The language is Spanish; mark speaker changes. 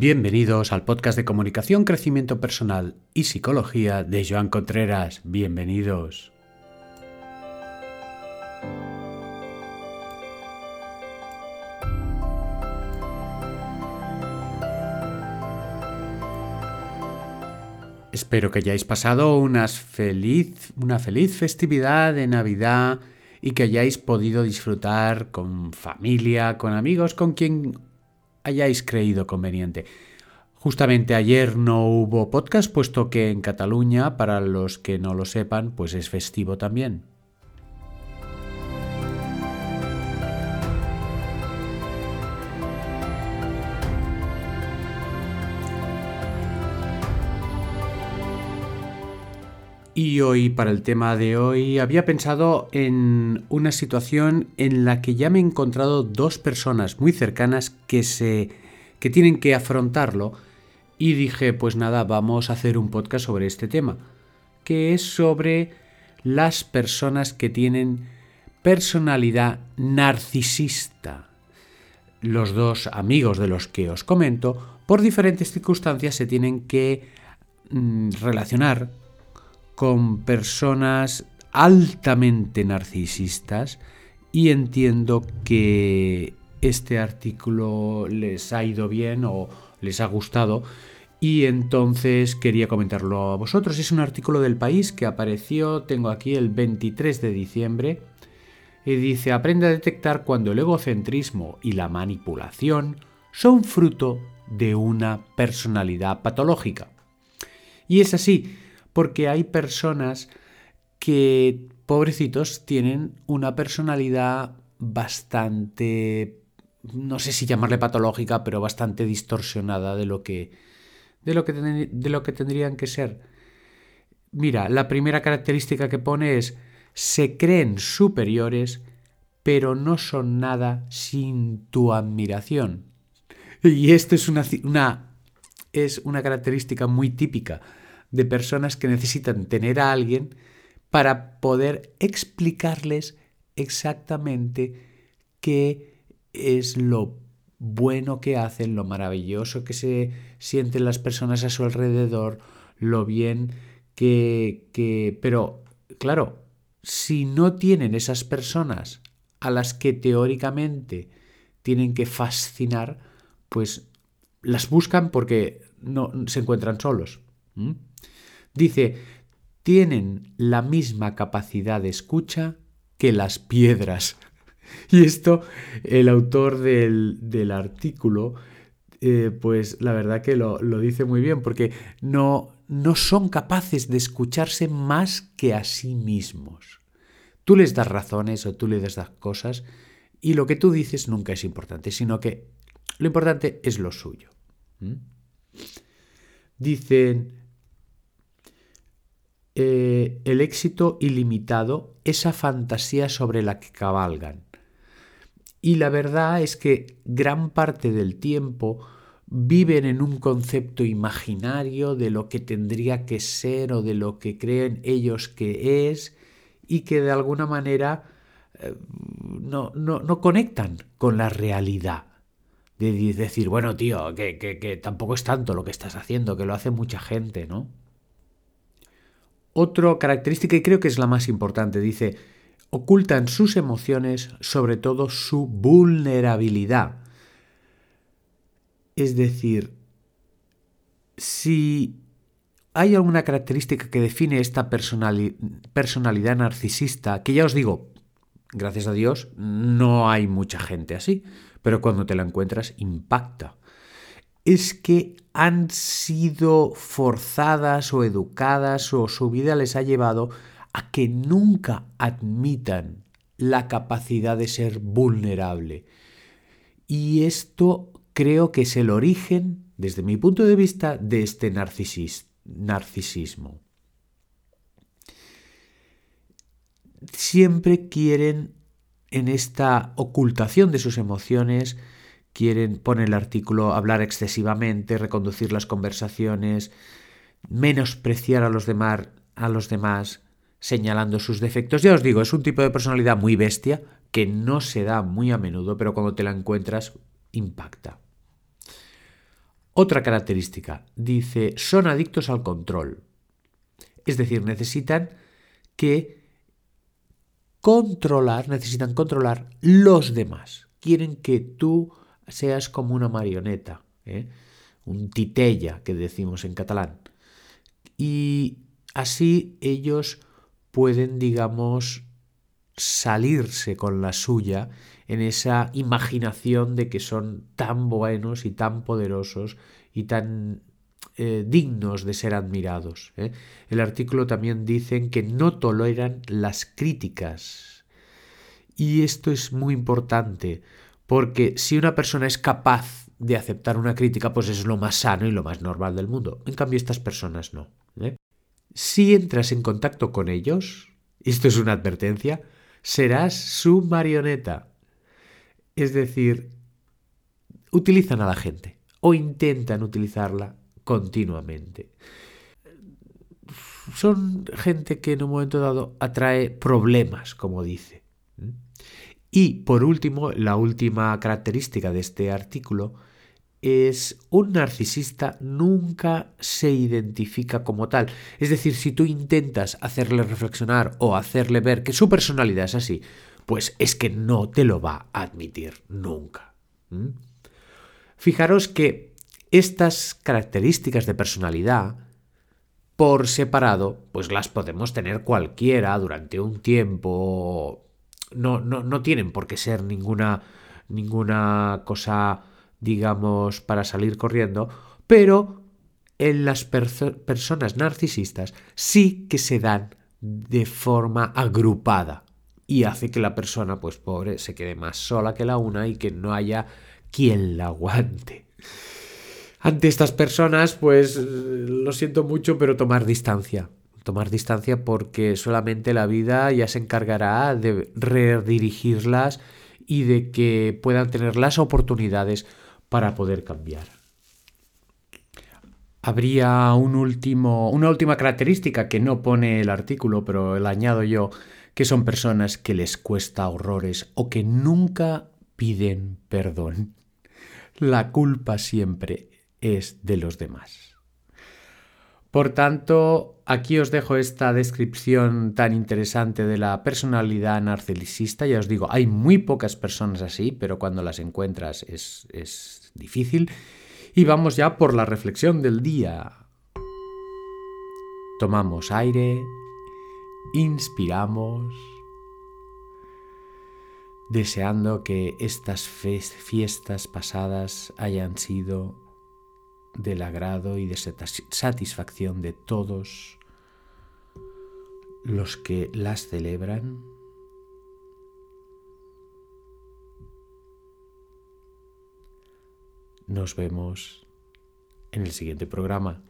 Speaker 1: Bienvenidos al podcast de comunicación, crecimiento personal y psicología de Joan Contreras. Bienvenidos. Espero que hayáis pasado feliz, una feliz festividad de Navidad y que hayáis podido disfrutar con familia, con amigos, con quien hayáis creído conveniente. Justamente ayer no hubo podcast, puesto que en Cataluña, para los que no lo sepan, pues es festivo también. Y hoy, para el tema de hoy, había pensado en una situación en la que ya me he encontrado dos personas muy cercanas que se. que tienen que afrontarlo. Y dije, pues nada, vamos a hacer un podcast sobre este tema. Que es sobre las personas que tienen personalidad narcisista. Los dos amigos de los que os comento, por diferentes circunstancias, se tienen que mm, relacionar con personas altamente narcisistas y entiendo que este artículo les ha ido bien o les ha gustado y entonces quería comentarlo a vosotros. Es un artículo del país que apareció, tengo aquí el 23 de diciembre, y dice, aprende a detectar cuando el egocentrismo y la manipulación son fruto de una personalidad patológica. Y es así, porque hay personas que, pobrecitos, tienen una personalidad bastante, no sé si llamarle patológica, pero bastante distorsionada de lo que, de lo que, de lo que tendrían que ser. Mira, la primera característica que pone es se creen superiores, pero no son nada sin tu admiración. Y esto es una, una, es una característica muy típica de personas que necesitan tener a alguien para poder explicarles exactamente qué es lo bueno que hacen, lo maravilloso que se sienten las personas a su alrededor, lo bien que... que... Pero, claro, si no tienen esas personas a las que teóricamente tienen que fascinar, pues las buscan porque no se encuentran solos. Dice, tienen la misma capacidad de escucha que las piedras. Y esto, el autor del, artículo, eh, pues la verdad que lo, lo, dice muy bien, porque no, no son capaces de escucharse más que a sí mismos. Tú les das razones o tú les das cosas y lo que tú dices nunca es importante, sino que lo importante es lo suyo. ¿Mm? Dicen, eh, el éxito ilimitado, esa fantasía sobre la que cabalgan. Y la verdad es que gran parte del tiempo viven en un concepto imaginario de lo que tendría que ser o de lo que creen ellos que es y que de alguna manera eh, no, no, conectan con la realidad. De decir, bueno, tío, que, que tampoco es tanto lo que estás haciendo, que lo hace mucha gente, ¿no? Otra característica, y creo que es la más importante, dice, ocultan sus emociones, sobre todo su vulnerabilidad. Es decir, si hay alguna característica que define esta personalidad narcisista, que ya os digo, gracias a Dios, no hay mucha gente así, pero cuando te la encuentras impacta es que han sido forzadas o educadas o su vida les ha llevado a que nunca admitan la capacidad de ser vulnerable. Y esto creo que es el origen, desde mi punto de vista, de este narcisismo. Siempre quieren, en esta ocultación de sus emociones, quieren, poner el artículo, hablar excesivamente, reconducir las conversaciones, menospreciar a los, demás, a los demás, señalando sus defectos. Ya os digo, es un tipo de personalidad muy bestia que no se da muy a menudo, pero cuando te la encuentras, impacta. Otra característica, dice, son adictos al control. Es decir, necesitan que controlar, necesitan controlar los demás. Quieren que tú seas como una marioneta, ¿eh? un titella que decimos en catalán. Y así ellos pueden, digamos, salirse con la suya en esa imaginación de que son tan buenos y tan poderosos y tan eh, dignos de ser admirados. ¿eh? El artículo también dice que no toleran las críticas. Y esto es muy importante, porque si una persona es capaz de aceptar una crítica, pues es lo más sano y lo más normal del mundo. En cambio, estas personas no. ¿eh? Si entras en contacto con ellos, esto es una advertencia, serás su marioneta. Es decir, utilizan a la gente o intentan utilizarla continuamente. Son gente que en un momento dado atrae problemas, como dice. Y por último, la última característica de este artículo es un narcisista nunca se identifica como tal. Es decir, si tú intentas hacerle reflexionar o hacerle ver que su personalidad es así, pues es que no te lo va a admitir nunca. Fijaros que estas características de personalidad, por separado, pues las podemos tener cualquiera durante un tiempo. No, no, no tienen por qué ser ninguna, ninguna cosa digamos, para salir corriendo, pero en las personas narcisistas sí que se dan de forma agrupada y hace que la persona, pues pobre, se quede más sola que la una y que no haya quien la aguante. Ante estas personas, pues lo siento mucho, pero tomar distancia. Tomar distancia porque solamente la vida ya se encargará de redirigirlas y de que puedan tener las oportunidades para poder cambiar. Habría un último, una última característica que no pone el artículo, pero la añado yo, que son personas que les cuesta horrores o que nunca piden perdón. La culpa siempre es de los demás. Por tanto, aquí os dejo esta descripción tan interesante de la personalidad narcisista. Ya os digo, hay muy pocas personas así, pero cuando las encuentras es, es difícil. Y vamos ya por la reflexión del día. Tomamos aire, inspiramos, deseando que estas fiestas pasadas hayan sido del agrado y de satisfacción de todos los que las celebran. Nos vemos en el siguiente programa.